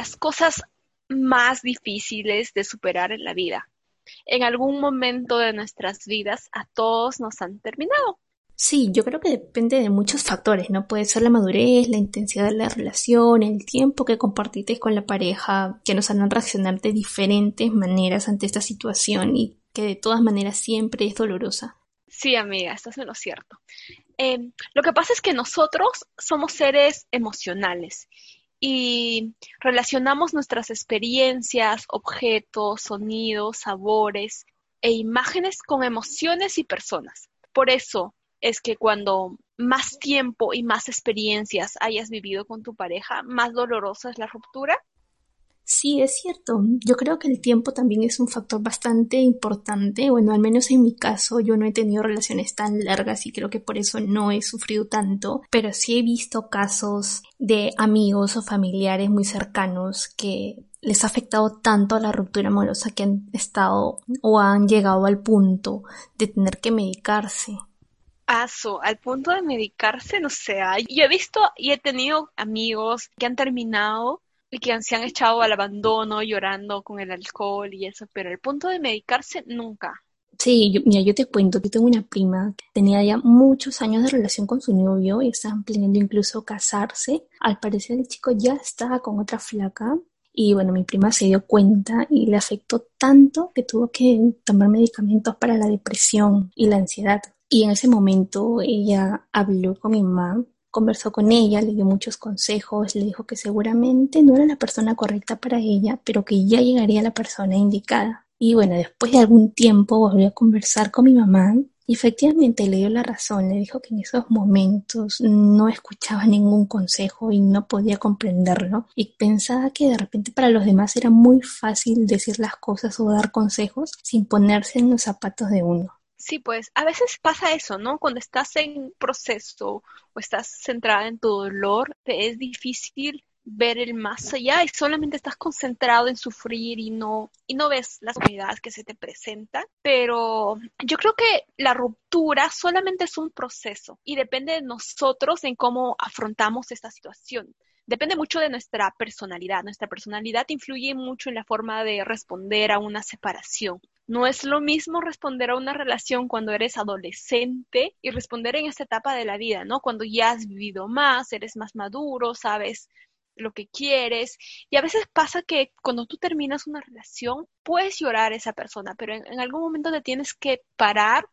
las cosas más difíciles de superar en la vida. En algún momento de nuestras vidas a todos nos han terminado. Sí, yo creo que depende de muchos factores, ¿no? Puede ser la madurez, la intensidad de la relación, el tiempo que compartiste con la pareja, que nos harán reaccionar de diferentes maneras ante esta situación y que de todas maneras siempre es dolorosa. Sí, amiga, estás en lo cierto. Em, lo que pasa es que nosotros somos seres emocionales y relacionamos nuestras experiencias, objetos, sonidos, sabores e imágenes con emociones y personas. Por eso, es que cuando más tiempo y más experiencias hayas vivido con tu pareja, más dolorosa es la ruptura. Sí, es cierto. Yo creo que el tiempo también es un factor bastante importante. Bueno, al menos en mi caso yo no he tenido relaciones tan largas y creo que por eso no he sufrido tanto. Pero sí he visto casos de amigos o familiares muy cercanos que les ha afectado tanto a la ruptura amorosa que han estado o han llegado al punto de tener que medicarse al punto de medicarse, no sé. Yo he visto y he tenido amigos que han terminado y que se han echado al abandono llorando con el alcohol y eso, pero al punto de medicarse nunca. Sí, yo, mira, yo te cuento, yo tengo una prima que tenía ya muchos años de relación con su novio y estaban planeando incluso casarse. Al parecer el chico ya estaba con otra flaca y bueno, mi prima se dio cuenta y le afectó tanto que tuvo que tomar medicamentos para la depresión y la ansiedad. Y en ese momento ella habló con mi mamá, conversó con ella, le dio muchos consejos, le dijo que seguramente no era la persona correcta para ella, pero que ya llegaría la persona indicada. Y bueno, después de algún tiempo volvió a conversar con mi mamá y efectivamente le dio la razón, le dijo que en esos momentos no escuchaba ningún consejo y no podía comprenderlo y pensaba que de repente para los demás era muy fácil decir las cosas o dar consejos sin ponerse en los zapatos de uno. Sí, pues a veces pasa eso, ¿no? Cuando estás en proceso o estás centrada en tu dolor, te es difícil ver el más allá y solamente estás concentrado en sufrir y no y no ves las oportunidades que se te presentan, pero yo creo que la ruptura solamente es un proceso y depende de nosotros en cómo afrontamos esta situación. Depende mucho de nuestra personalidad. Nuestra personalidad influye mucho en la forma de responder a una separación. No es lo mismo responder a una relación cuando eres adolescente y responder en esta etapa de la vida, ¿no? Cuando ya has vivido más, eres más maduro, sabes lo que quieres. Y a veces pasa que cuando tú terminas una relación, puedes llorar a esa persona, pero en, en algún momento te tienes que parar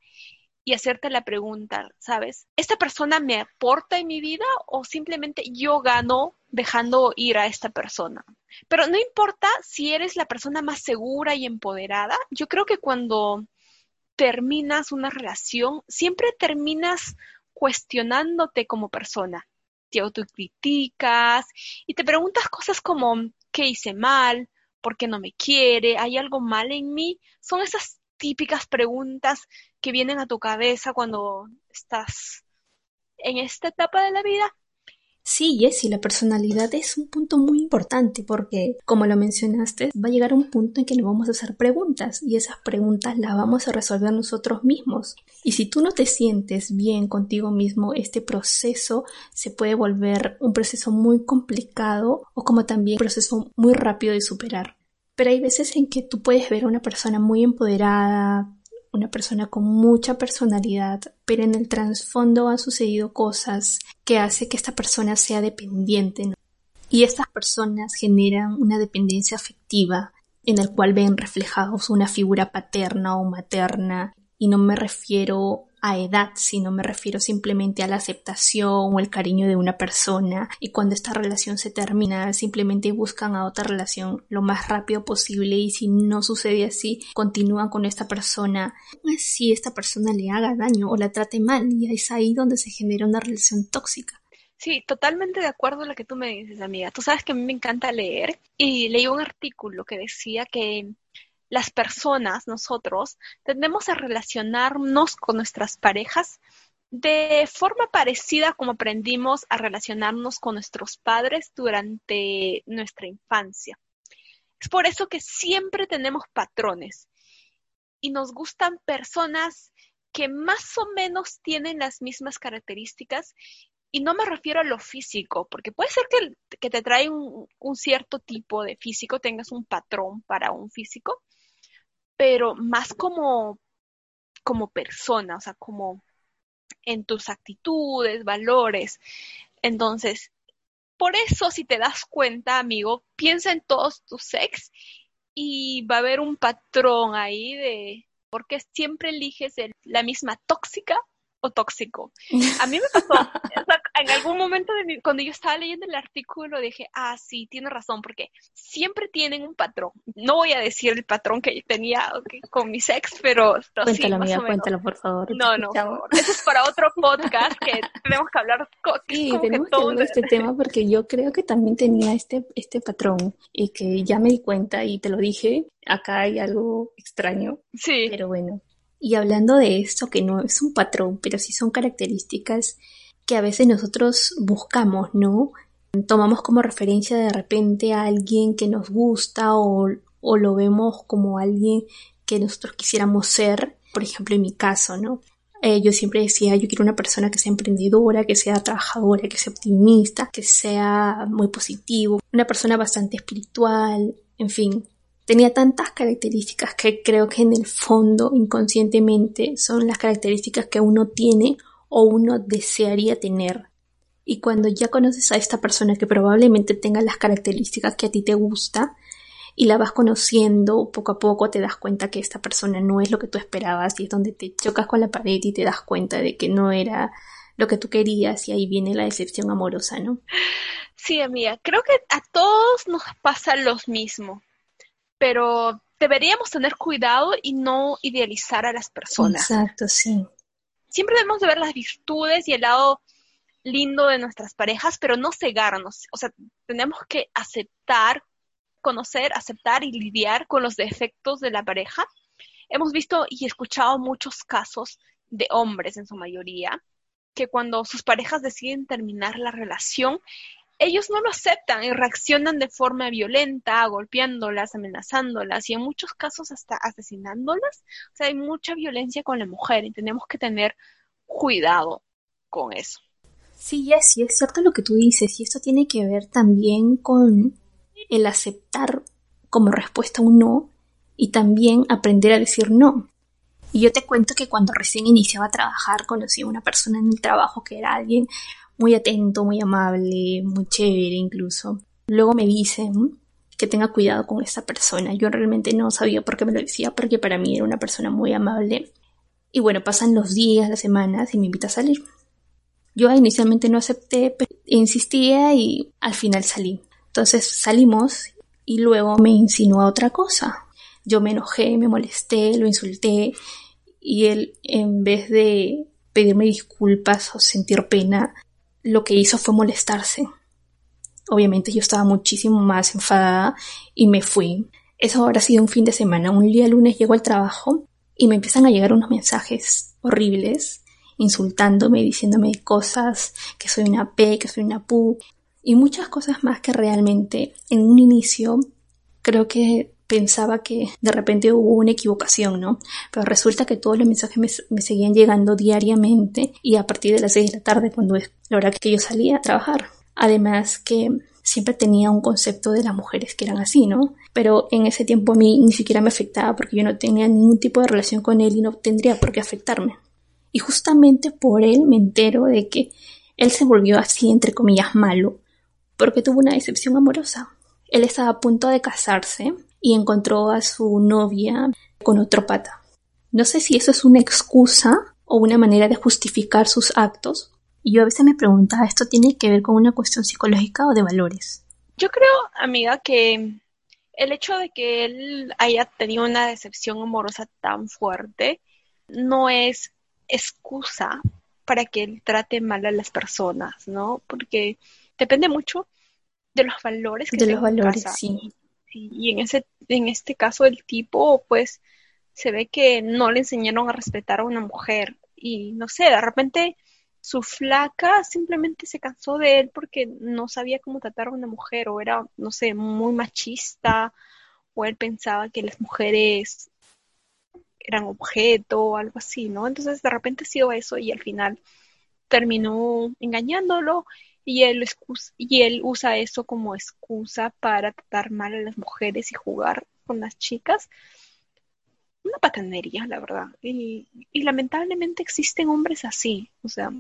y hacerte la pregunta, ¿sabes? ¿Esta persona me aporta en mi vida o simplemente yo gano dejando ir a esta persona? Pero no importa si eres la persona más segura y empoderada, yo creo que cuando terminas una relación, siempre terminas cuestionándote como persona. Te autocriticas y te preguntas cosas como ¿qué hice mal? ¿Por qué no me quiere? ¿Hay algo mal en mí? Son esas típicas preguntas vienen a tu cabeza cuando estás en esta etapa de la vida? Sí, Jessie, la personalidad es un punto muy importante porque, como lo mencionaste, va a llegar un punto en que nos vamos a hacer preguntas y esas preguntas las vamos a resolver nosotros mismos. Y si tú no te sientes bien contigo mismo, este proceso se puede volver un proceso muy complicado o como también un proceso muy rápido de superar. Pero hay veces en que tú puedes ver a una persona muy empoderada, una persona con mucha personalidad, pero en el trasfondo han sucedido cosas que hace que esta persona sea dependiente. Y estas personas generan una dependencia afectiva en el cual ven reflejados una figura paterna o materna y no me refiero a edad, sino me refiero simplemente a la aceptación o el cariño de una persona y cuando esta relación se termina simplemente buscan a otra relación lo más rápido posible y si no sucede así continúan con esta persona si esta persona le haga daño o la trate mal y es ahí donde se genera una relación tóxica. Sí, totalmente de acuerdo a lo que tú me dices, amiga. Tú sabes que a mí me encanta leer y leí un artículo que decía que las personas, nosotros, tendemos a relacionarnos con nuestras parejas de forma parecida como aprendimos a relacionarnos con nuestros padres durante nuestra infancia. Es por eso que siempre tenemos patrones y nos gustan personas que más o menos tienen las mismas características Y no me refiero a lo físico, porque puede ser que, que te trae un, un, cierto tipo de físico, tengas un patrón para un físico, pero más como, como persona, o sea, como en tus actitudes, valores. Entonces, por eso si te das cuenta, amigo, piensa en todos tus ex y va a haber un patrón ahí de por qué siempre eliges la misma tóxica tóxico. A mí me pasó, en algún momento de cuando yo estaba leyendo el artículo dije, ah, sí, tiene razón, porque siempre tienen un patrón. No voy a decir el patrón que tenía con mi ex, pero, cuéntalo, amiga, cuéntalo, por favor. No, no, eso es para otro podcast que tenemos que hablar. Sí, tenemos que, hablar de este tema porque yo creo que también tenía este, este patrón y que ya me di cuenta y te lo dije, acá hay algo extraño. Sí. Pero bueno, y hablando de esto, que no es un patrón, pero sí son características que a veces nosotros buscamos, ¿no? Tomamos como referencia de repente a alguien que nos gusta o, o lo vemos como alguien que nosotros quisiéramos ser, por ejemplo en mi caso, ¿no? Eh, yo siempre decía, yo quiero una persona que sea emprendedora, que sea trabajadora, que sea optimista, que sea muy positivo, una persona bastante espiritual, en fin, tenía tantas características que creo que en el fondo inconscientemente son las características que uno tiene o uno desearía tener. Y cuando ya conoces a esta persona que probablemente tenga las características que a ti te gusta y la vas conociendo poco a poco te das cuenta que esta persona no es lo que tú esperabas y es donde te chocas con la pared y te das cuenta de que no era lo que tú querías y ahí viene la decepción amorosa, ¿no? Sí, amiga, creo que a todos nos pasa lo mismo pero deberíamos tener cuidado y no idealizar a las personas. Exacto, sí. Siempre debemos de ver las virtudes y el lado lindo de nuestras parejas, pero no cegarnos. O sea, tenemos que aceptar, conocer, aceptar y lidiar con los defectos de la pareja. Hemos visto y escuchado muchos casos de hombres en su mayoría que cuando sus parejas deciden terminar la relación, ellos no lo aceptan y reaccionan de forma violenta, golpeándolas, amenazándolas y en muchos casos hasta asesinándolas. O sea, hay mucha violencia con la mujer y tenemos que tener cuidado con eso. Sí, sí, es cierto lo que tú dices y esto tiene que ver también con el aceptar como respuesta un no y también aprender a decir no. Y yo te cuento que cuando recién iniciaba a trabajar conocí a una persona en el trabajo que era alguien muy atento, muy amable, muy chévere incluso. Luego me dicen que tenga cuidado con esta persona. Yo realmente no sabía por qué me lo decía, porque para mí era una persona muy amable. Y bueno, pasan los días, las semanas y me invita a salir. Yo inicialmente no acepté, pero insistía y al final salí. Entonces salimos y luego me insinuó otra cosa. Yo me enojé, me molesté, lo insulté y él en vez de pedirme disculpas o sentir pena, lo que hizo fue molestarse. Obviamente yo estaba muchísimo más enfadada y me fui. Eso habrá sido un fin de semana. Un día lunes llego al trabajo y me empiezan a llegar unos mensajes horribles, insultándome, diciéndome cosas, que soy una P, que soy una Pu, y muchas cosas más que realmente en un inicio creo que pensaba que de repente hubo una equivocación, ¿no? Pero resulta que todos los mensajes me, seguían llegando diariamente y a partir de las 6 de la tarde, cuando es la hora que yo salía a trabajar. Además que siempre tenía un concepto de las mujeres que eran así, ¿no? Pero en ese tiempo a mí ni siquiera me afectaba porque yo no tenía ningún tipo de relación con él y no tendría por qué afectarme. Y justamente por él me entero de que él se volvió así, entre comillas, malo, porque tuvo una decepción amorosa. Él estaba a punto de casarse y encontró a su novia con otro pata. No sé si eso es una excusa o una manera de justificar sus actos. Y yo a veces me preguntaba, ¿esto tiene que ver con una cuestión psicológica o de valores? Yo creo, amiga, que el hecho de que él haya tenido una decepción amorosa tan fuerte no es excusa para que él trate mal a las personas, ¿no? Porque depende mucho de los valores que de los valores, sí y en ese en este caso el tipo pues se ve que no le enseñaron a respetar a una mujer y no sé, de repente su flaca simplemente se cansó de él porque no sabía cómo tratar a una mujer o era, no sé, muy machista o él pensaba que las mujeres eran objeto o algo así, ¿no? Entonces de repente ha eso y al final terminó engañándolo y él, y él usa eso como excusa para tratar mal a las mujeres y jugar con las chicas. Una patanería, la verdad. Y, y lamentablemente existen hombres así. O sea,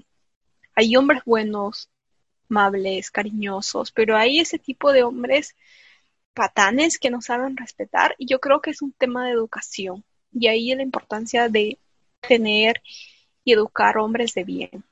hay hombres buenos, amables, cariñosos, pero hay ese tipo de hombres patanes que no saben respetar y yo creo que es un tema de educación y ahí la importancia de tener y educar hombres de bien.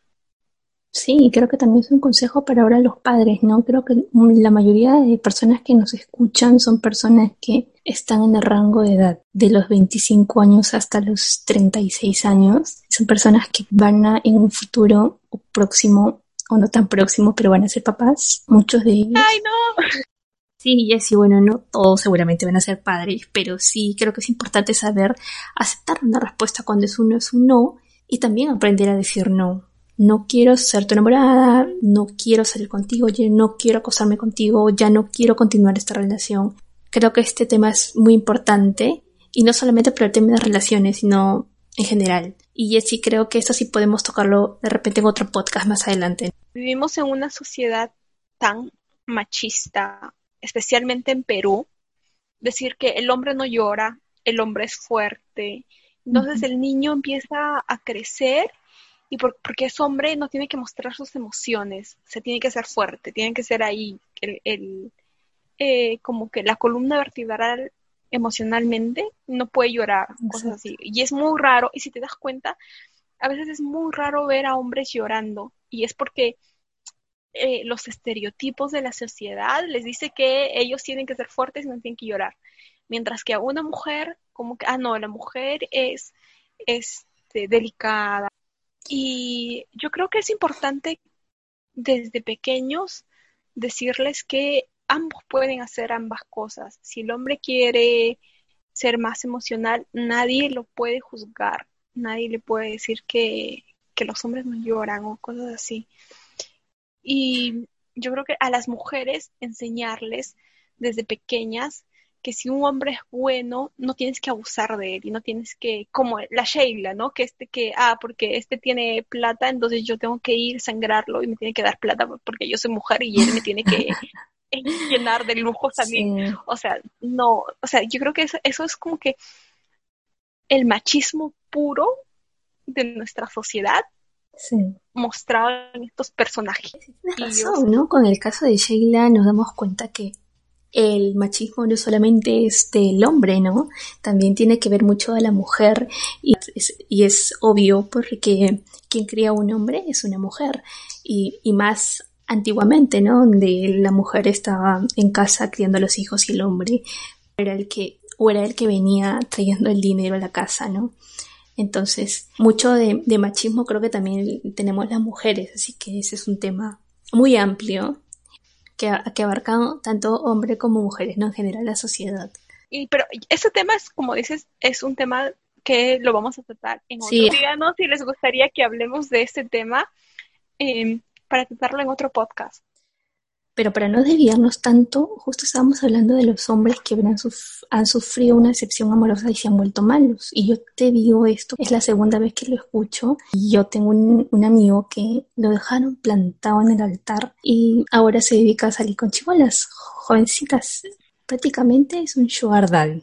Sí, creo que también es un consejo para ahora los padres, ¿no? Creo que la mayoría de personas que nos escuchan son personas que están en el rango de edad de los 25 años hasta los 36 años. Son personas que van a en un futuro próximo o no tan próximo, pero van a ser papás, muchos de ellos. ¡Ay, no! Sí, Jessy, bueno, no todos seguramente van a ser padres, pero sí creo que es importante saber aceptar una respuesta cuando es uno es un no y también aprender a decir no. No quiero ser tu enamorada, no quiero salir contigo, yo no quiero acosarme contigo, ya no quiero continuar esta relación. Creo que este tema es muy importante y no solamente por el tema de relaciones, sino en general. Y Jessy, creo que eso sí podemos tocarlo de repente en otro podcast más adelante. Vivimos en una sociedad tan machista, especialmente en Perú, decir que el hombre no llora, el hombre es fuerte. Entonces el niño empieza a crecer y porque es hombre no tiene que mostrar sus emociones, se tiene que ser fuerte, tiene que ser ahí el, eh, como que la columna vertebral emocionalmente no puede llorar, cosas así. Y es muy raro, y si te das cuenta, a veces es muy raro ver a hombres llorando, y es porque eh, los estereotipos de la sociedad les dice que ellos tienen que ser fuertes y no tienen que llorar. Mientras que a una mujer, como que, ah, no, la mujer es este, delicada. Y yo creo que es importante desde pequeños decirles que ambos pueden hacer ambas cosas. Si el hombre quiere ser más emocional, nadie lo puede juzgar, nadie le puede decir que, los hombres no lloran o cosas así. Y yo creo que a las mujeres enseñarles desde pequeñas que si un hombre es bueno, no tienes que abusar de él y no tienes que, como la Sheila, ¿no? Que este que, ah, porque este tiene plata, entonces yo tengo que ir, sangrarlo y me tiene que dar plata porque yo soy mujer y él me tiene que llenar de lujo también. O sea, no, o sea, yo creo que eso, eso es como que el machismo puro de nuestra sociedad mostrado en estos personajes. Tienes razón, ¿no? Con el caso de Sheila nos damos cuenta que el machismo no solamente es del hombre, ¿no? También tiene que ver mucho a la mujer y es, obvio porque quien cría un hombre es una mujer y, y más antiguamente, ¿no? Donde la mujer estaba en casa criando a los hijos y el hombre era el que, o era el que venía trayendo el dinero a la casa, ¿no? Entonces, mucho de, machismo creo que también tenemos las mujeres, así que ese es un tema muy amplio que, que abarca tanto hombres como mujeres, ¿no? En general la sociedad. Y, pero ese tema es, como dices, es un tema que lo vamos a tratar en otro. Sí. Díganos si les gustaría que hablemos de este tema. Eh, para tratarlo en otro podcast. Pero para no desviarnos tanto, justo estábamos hablando de los hombres que han, sufrido una excepción amorosa y se han vuelto malos. Y yo te digo esto, es la segunda vez que lo escucho. Y yo tengo un, amigo que lo dejaron plantado en el altar y ahora se dedica a salir con chivolas, jovencitas. Prácticamente es un sugar daddy.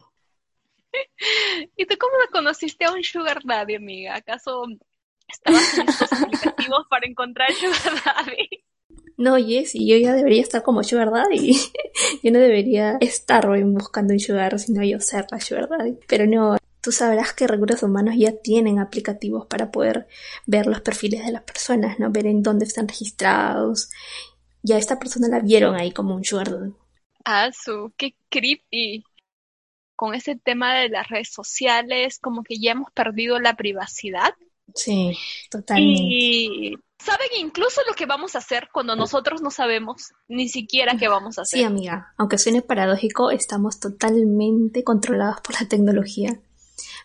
¿Y tú cómo conociste a un sugar daddy, amiga? ¿Acaso estabas en estos aplicativos para encontrar Sugar Daddy. No, Jessy, yo ya debería estar como Sugar Daddy. yo no debería estar buscando un Sugar, sino yo ser la Daddy. Pero no, tú sabrás que Recursos Humanos ya tienen aplicativos para poder ver los perfiles de las personas, ¿no? Ver en dónde están registrados. Ya esta persona la vieron ahí como un Sugar. Ah, su, qué creepy. Con ese tema de las redes sociales, como que ya hemos perdido la privacidad Sí, totalmente. Y saben incluso lo que vamos a hacer cuando nosotros no sabemos ni siquiera qué vamos a hacer. Sí, amiga, aunque suene paradójico, estamos totalmente controlados por la tecnología.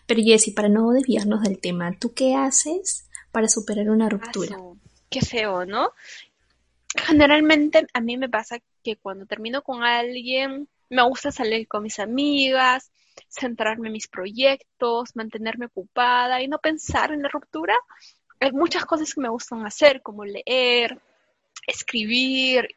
Pero Jessy, para no desviarnos del tema, ¿tú qué haces para superar una ruptura? qué feo, ¿no? Generalmente a mí me pasa que cuando termino con alguien, me gusta salir con mis amigas, centrarme en mis proyectos, mantenerme ocupada y no pensar en la ruptura hay muchas cosas que me gustan hacer, como leer, escribir,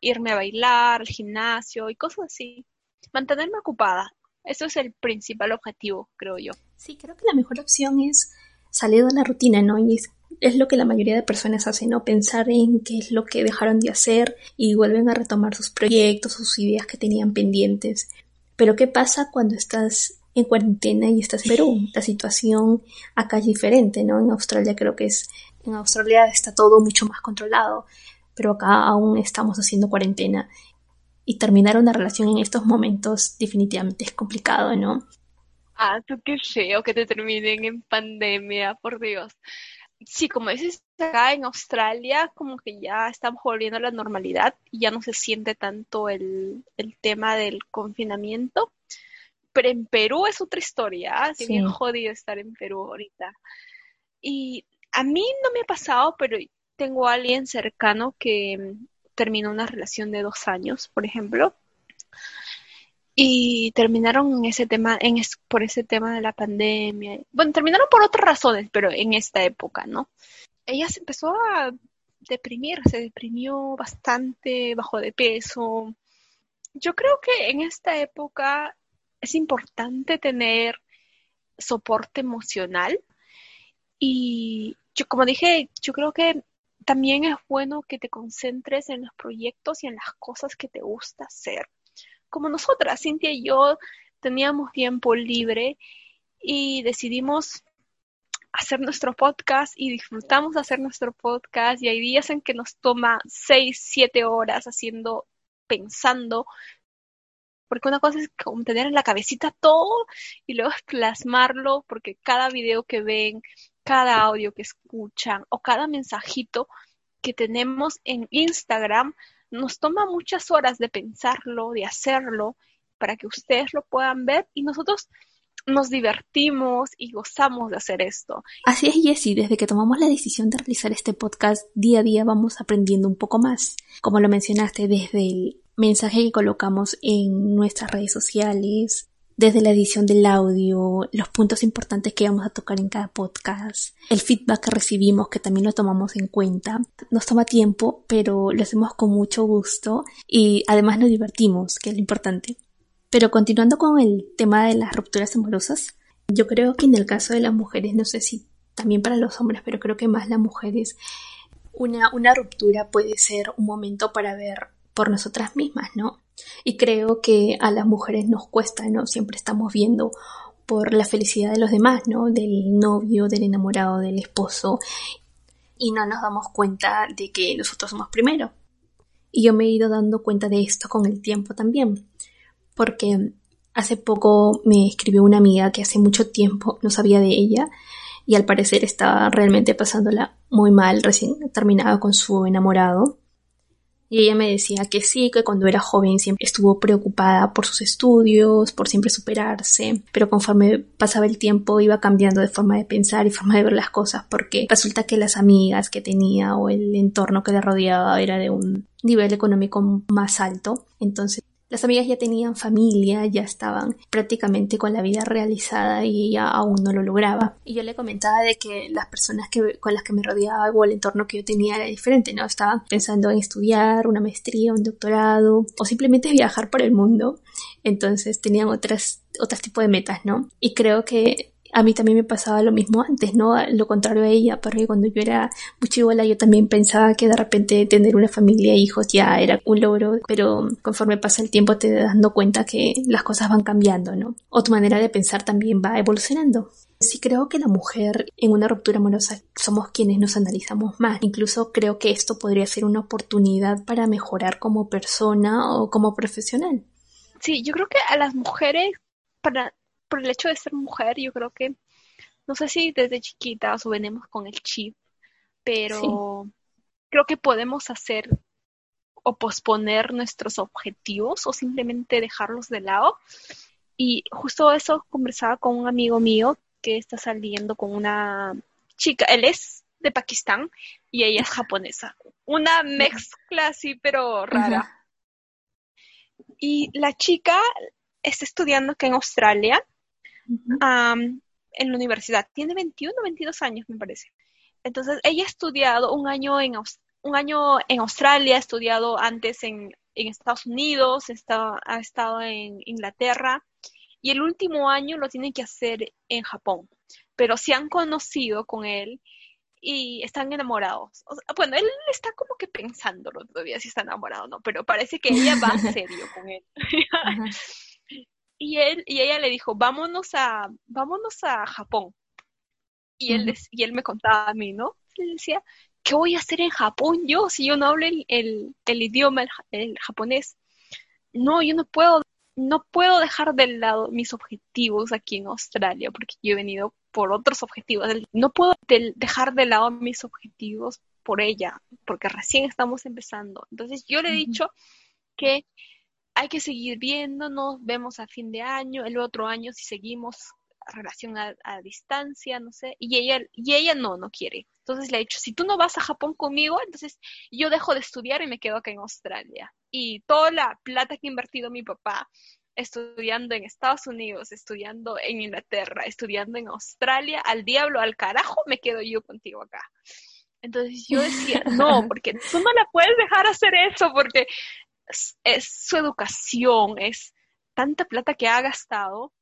irme a bailar, al gimnasio y cosas así. Mantenerme ocupada. Eso es el principal objetivo, creo yo. Sí, creo que la mejor opción es salir de la rutina, ¿no? Y es, lo que la mayoría de personas hacen, ¿no? Pensar en qué es lo que dejaron de hacer y vuelven a retomar sus proyectos, sus ideas que tenían pendientes. Pero ¿qué pasa cuando estás en cuarentena y estás en Perú? La situación acá es diferente, ¿no? En Australia creo que es, en Australia está todo mucho más controlado, pero acá aún estamos haciendo cuarentena y terminar una relación en estos momentos definitivamente es complicado, ¿no? Ah, tú qué feo que te terminen en pandemia, por Dios. Sí, como dices, acá en Australia como que ya estamos volviendo a la normalidad y ya no se siente tanto el, tema del confinamiento. Pero en Perú es otra historia, así ¿ah? bien jodido estar en Perú ahorita. Y a mí no me ha pasado, pero tengo a alguien cercano que terminó una relación de dos años, por ejemplo, y terminaron en ese tema, en por ese tema de la pandemia. Bueno, terminaron por otras razones, pero en esta época, ¿no? Ella se empezó a deprimir, se deprimió bastante, bajó de peso. Yo creo que en esta época es importante tener soporte emocional y yo como dije, yo creo que también es bueno que te concentres en los proyectos y en las cosas que te gusta hacer. Como nosotras, Cintia y yo teníamos tiempo libre y decidimos hacer nuestro podcast y disfrutamos hacer nuestro podcast y hay días en que nos toma seis, siete horas haciendo, pensando, porque una cosa es como tener en la cabecita todo y luego plasmarlo, porque cada video que ven, cada audio que escuchan o cada mensajito que tenemos en Instagram nos toma muchas horas de pensarlo, de hacerlo, para que ustedes lo puedan ver y nosotros nos divertimos y gozamos de hacer esto. Así es, Jessie, desde que tomamos la decisión de realizar este podcast, día a día vamos aprendiendo un poco más. Como lo mencionaste, desde el mensaje que colocamos en nuestras redes sociales, desde la edición del audio, los puntos importantes que vamos a tocar en cada podcast, el feedback que recibimos, que también lo tomamos en cuenta. Nos toma tiempo, pero lo hacemos con mucho gusto y además nos divertimos, que es lo importante. Pero continuando con el tema de las rupturas amorosas, yo creo que en el caso de las mujeres, no sé si también para los hombres, pero creo que más las mujeres, una, una ruptura puede ser un momento para ver por nosotras mismas, ¿no? Y creo que a las mujeres nos cuesta, ¿no? Siempre estamos viendo por la felicidad de los demás, ¿no? Del novio, del enamorado, del esposo. Y no nos damos cuenta de que nosotros somos primero. Y yo me he ido dando cuenta de esto con el tiempo también. Porque hace poco me escribió una amiga que hace mucho tiempo no sabía de ella y al parecer estaba realmente pasándola muy mal, recién terminada con su enamorado. Y ella me decía que sí, que cuando era joven siempre estuvo preocupada por sus estudios, por siempre superarse, pero conforme pasaba el tiempo iba cambiando de forma de pensar y forma de ver las cosas, porque resulta que las amigas que tenía o el entorno que le rodeaba era de un nivel económico más alto, entonces las amigas ya tenían familia, ya estaban prácticamente con la vida realizada y ella aún no lo lograba. Y yo le comentaba de que las personas que, con las que me rodeaba o el entorno que yo tenía era diferente, ¿no? Estaba pensando en estudiar una maestría, un doctorado o simplemente viajar por el mundo. Entonces tenían otras, otros tipos de metas, ¿no? Y creo que a mí también me pasaba lo mismo antes, ¿no? Lo contrario a ella, porque cuando yo era muy chivola yo también pensaba que de repente tener una familia e hijos ya era un logro, pero conforme pasa el tiempo te das dando cuenta que las cosas van cambiando, ¿no? O tu manera de pensar también va evolucionando. Sí creo que la mujer en una ruptura amorosa somos quienes nos analizamos más. Incluso creo que esto podría ser una oportunidad para mejorar como persona o como profesional. Sí, yo creo que a las mujeres, para por el hecho de ser mujer, yo creo que, no sé si desde chiquitas o venimos con el chip, pero creo que podemos hacer o posponer nuestros objetivos o simplemente dejarlos de lado. Y justo eso conversaba con un amigo mío que está saliendo con una chica, él es de Pakistán y ella es japonesa. Una mezcla así, pero rara. Y la chica está estudiando acá en Australia en la universidad. Tiene 21 o 22 años, me parece. Entonces, ella ha estudiado un año en, un año en Australia, ha estudiado antes en, en Estados Unidos, está, ha estado en Inglaterra y el último año lo tiene que hacer en Japón. Pero se han conocido con él y están enamorados. bueno, él está como que pensándolo todavía si está enamorado o no, pero parece que ella va serio con él. Y él y ella le dijo, "Vámonos a vámonos a Japón." Y él y él me contaba a mí, ¿no? Él decía, ¿qué voy a hacer en Japón yo si yo no hablo el, el, idioma, el, japonés? No, yo no puedo no puedo dejar de lado mis objetivos aquí en Australia, porque yo he venido por otros objetivos. No puedo dejar de lado mis objetivos por ella, porque recién estamos empezando. Entonces yo le he dicho que hay que seguir viéndonos, vemos a fin de año, el otro año si seguimos relación a, distancia, no sé, y ella, y ella no, no quiere. Entonces le he dicho, si tú no vas a Japón conmigo, entonces yo dejo de estudiar y me quedo acá en Australia. Y toda la plata que ha invertido mi papá estudiando en Estados Unidos, estudiando en Inglaterra, estudiando en Australia, al diablo, al carajo, me quedo yo contigo acá. Entonces yo decía, no, porque tú no la puedes dejar hacer eso, porque es su educación, es tanta plata que ha gastado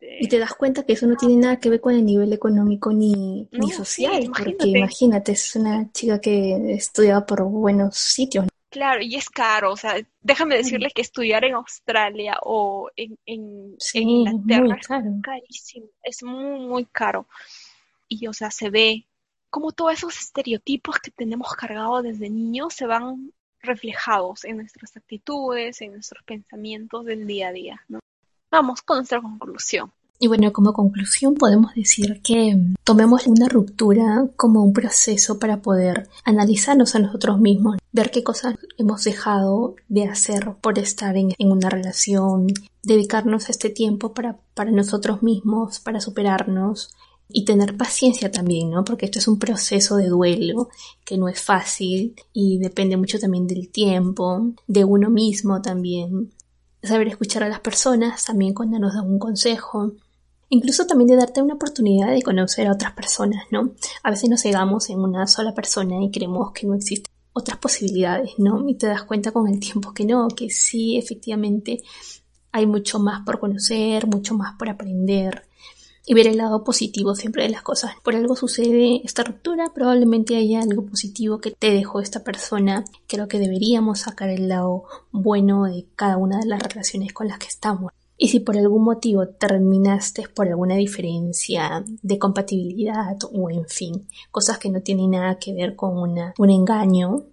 y te das cuenta que eso no tiene nada que ver con el nivel económico ni, ni social, porque imagínate, es una chica que estudiaba por buenos sitios. Claro, y es caro, o sea, déjame decirles que estudiar en Australia o en, en, Inglaterra es carísimo, es muy, muy caro. Y, o sea, se ve como todos esos estereotipos que tenemos cargados desde niños se van reflejados en nuestras actitudes, en nuestros pensamientos del día a día, ¿no? Vamos con nuestra conclusión. Y bueno, como conclusión podemos decir que tomemos una ruptura como un proceso para poder analizarnos a nosotros mismos, ver qué cosas hemos dejado de hacer por estar en, una relación, dedicarnos este tiempo para, para nosotros mismos, para superarnos y tener paciencia también, ¿no? Porque esto es un proceso de duelo que no es fácil y depende mucho también del tiempo, de uno mismo también saber escuchar a las personas, también cuando nos dan un consejo, incluso también de darte una oportunidad de conocer a otras personas, ¿no? A veces nos cegamos en una sola persona y creemos que no existen otras posibilidades, ¿no? Y te das cuenta con el tiempo que no, que sí, efectivamente, hay mucho más por conocer, mucho más por aprender y ver el lado positivo siempre de las cosas. Por algo sucede esta ruptura, probablemente haya algo positivo que te dejó esta persona. Creo que deberíamos sacar el lado bueno de cada una de las relaciones con las que estamos. Y si por algún motivo terminaste por alguna diferencia de compatibilidad o en fin, cosas que no tienen nada que ver con una, un engaño,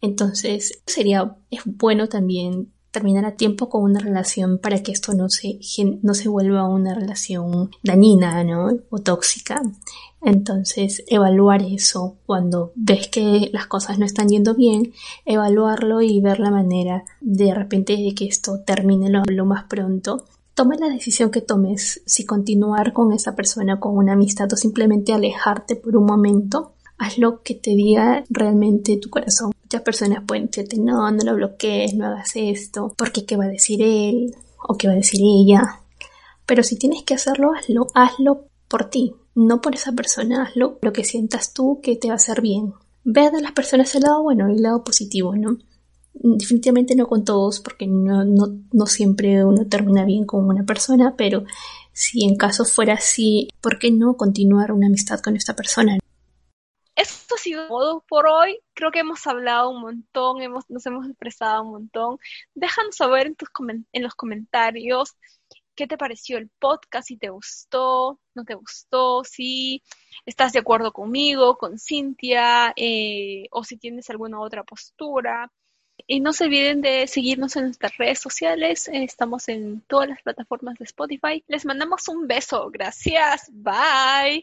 entonces sería, es bueno también terminar a tiempo con una relación para que esto no se, no se vuelva una relación dañina, ¿no? O tóxica. Entonces, evaluar eso cuando ves que las cosas no están yendo bien, evaluarlo y ver la manera de repente de que esto termine lo, lo más pronto toma la decisión que tomes, si continuar con esa persona, con una amistad o simplemente alejarte por un momento, haz lo que te diga realmente tu corazón. Muchas personas pueden decirte, no, no lo bloquees, no hagas esto, porque qué va a decir él o qué va a decir ella. Pero si tienes que hacerlo, hazlo, hazlo por ti, no por esa persona, hazlo lo que sientas tú que te va a hacer bien. Ve a las personas el lado bueno y el lado positivo, ¿no? Definitivamente no con todos, porque no, no, no siempre uno termina bien con una persona, pero si en caso fuera así, ¿por qué no continuar una amistad con esta persona? Esto ha sido todo por hoy. Creo que hemos hablado un montón, hemos, nos hemos expresado un montón. Déjanos saber en, tus en los comentarios qué te pareció el podcast, si te gustó, no te gustó, si estás de acuerdo conmigo, con Cintia, eh, o si tienes alguna otra postura. Y no se olviden de seguirnos en nuestras redes sociales. Estamos en todas las plataformas de Spotify. Les mandamos un beso. Gracias. Bye.